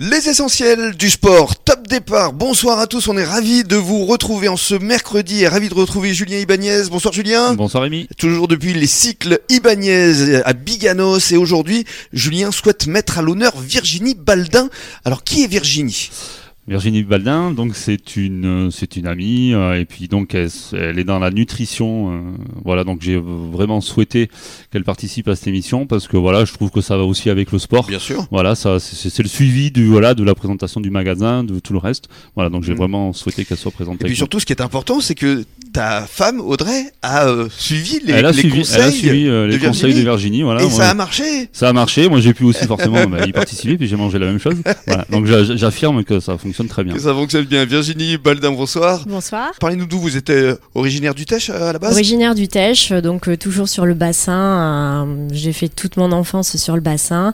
Les essentiels du sport, top départ. Bonsoir à tous, on est ravis de vous retrouver en ce mercredi et ravis de retrouver Julien Ibanez. Bonsoir Julien. Bonsoir Rémi. Toujours depuis les cycles Ibanez à Biganos et aujourd'hui, Julien souhaite mettre à l'honneur Virginie Baldin. Alors qui est Virginie? Virginie Baldin, donc c'est une c'est une amie euh, et puis donc elle, elle, est dans la nutrition. Euh, voilà, donc j'ai vraiment souhaité qu'elle participe à cette émission parce que voilà, je trouve que ça va aussi avec le sport. Bien sûr. Voilà, ça c'est le suivi du voilà de la présentation du magasin, de tout le reste. Voilà, donc j'ai mmh. vraiment souhaité qu'elle soit présente. Et puis surtout, ce qui est important, c'est que ta femme Audrey a euh, suivi les, elle a les suivi, conseils, elle a suivi, euh, les de conseils Virginie. de Virginie. Voilà, Et moi, ça a marché. ça a marché. Moi, j'ai pu aussi forcément bah, y participer, puis j'ai mangé la même chose. Voilà, donc j'a- j'affirme que ça fonctionne très bien. Que ça fonctionne bien. Virginie Baldin, bonsoir. Bonsoir. Parlez-nous d'où vous êtes euh, originaire du Tèche euh, à la base Originaire du Tèche, donc euh, toujours sur le bassin. euh, j'ai fait toute mon enfance sur le bassin.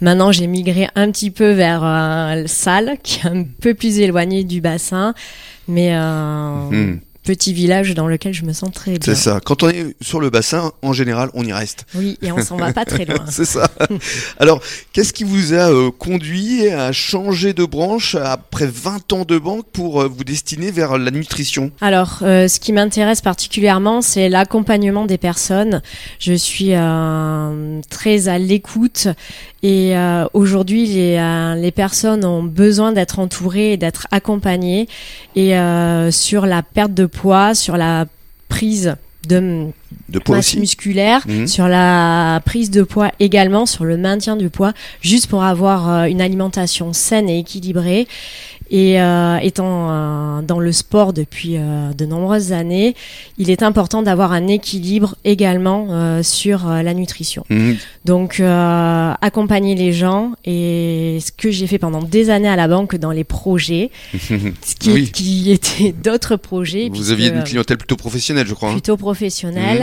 Maintenant, j'ai migré un petit peu vers euh, Salles, qui est un peu plus éloigné du bassin, mais euh, Mhm. Petit village dans lequel je me sens très bien. C'est ça. Quand on est sur le bassin, en général, on y reste. Oui, et on s'en va pas très loin. C'est ça. Alors, qu'est-ce qui vous a euh, conduit à changer de branche après 20 ans de banque pour euh, vous destiner vers la nutrition? Alors, euh, ce qui m'intéresse particulièrement, c'est l'accompagnement des personnes. Je suis très à l'écoute et aujourd'hui, les, les personnes ont besoin d'être entourées et d'être accompagnées et sur la perte de poids, sur la prise de De poids masse aussi musculaire, Mhm. sur la prise de poids également, sur le maintien du poids, juste pour avoir euh, une alimentation saine et équilibrée. Et euh, étant euh, dans le sport depuis euh, de nombreuses années, il est important d'avoir un équilibre également sur la nutrition. Mhm. Donc accompagner les gens et ce que j'ai fait pendant des années à la banque dans les projets, ce qui, Oui. qui étaient d'autres projets. Vous aviez une clientèle plutôt professionnelle, je crois. hein. plutôt professionnel.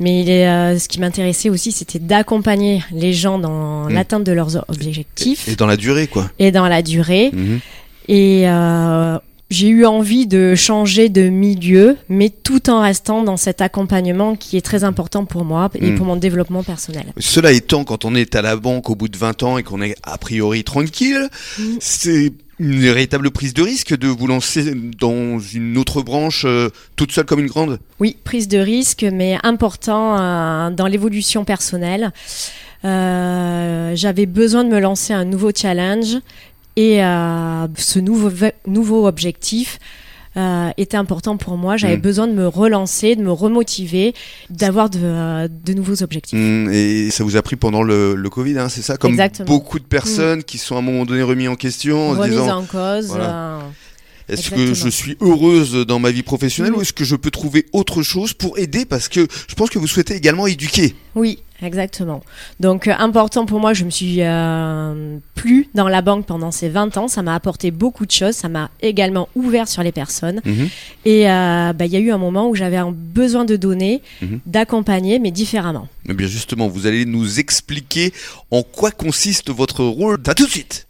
Mais il est, euh, ce qui m'intéressait aussi, c'était d'accompagner les gens dans Mhm. l'atteinte de leurs objectifs Et dans la durée, quoi. et, dans la durée. Mhm. Et euh, j'ai eu envie de changer de milieu, mais tout en restant dans cet accompagnement qui est très important pour moi et Mhm. pour mon développement personnel. Cela étant, quand on est à la banque au bout de 20 ans et qu'on est a priori tranquille, Mhm. c'est une véritable prise de risque de vous lancer dans une autre branche euh, toute seule comme une grande? Oui, prise de risque, mais important euh, dans l'évolution personnelle. Euh, J'avais besoin de me lancer un nouveau challenge et ce nouveau, ve- nouveau objectif euh, était important pour moi. J'avais Mm. besoin de me relancer, de me remotiver, d'avoir de, euh, de nouveaux objectifs. Mm, Et ça vous a pris pendant le, le Covid, hein, c'est ça Comme Exactement. beaucoup de personnes qui sont à un moment donné remis en question en disant en cause. voilà. euh, est-ce que je suis heureuse dans ma vie professionnelle Mm. ou est-ce que je peux trouver autre chose pour aider? Parce que je pense que vous souhaitez également éduquer. Oui, exactement. Donc euh, important pour moi, je me suis euh, plus dans la banque pendant ces 20 ans, ça m'a apporté beaucoup de choses, ça m'a également ouvert sur les personnes Mhm. et euh, bah, il y a eu un moment où j'avais un besoin de donner, Mhm. d'accompagner mais différemment. Eh bien justement, vous allez nous expliquer en quoi consiste votre rôle. À tout de suite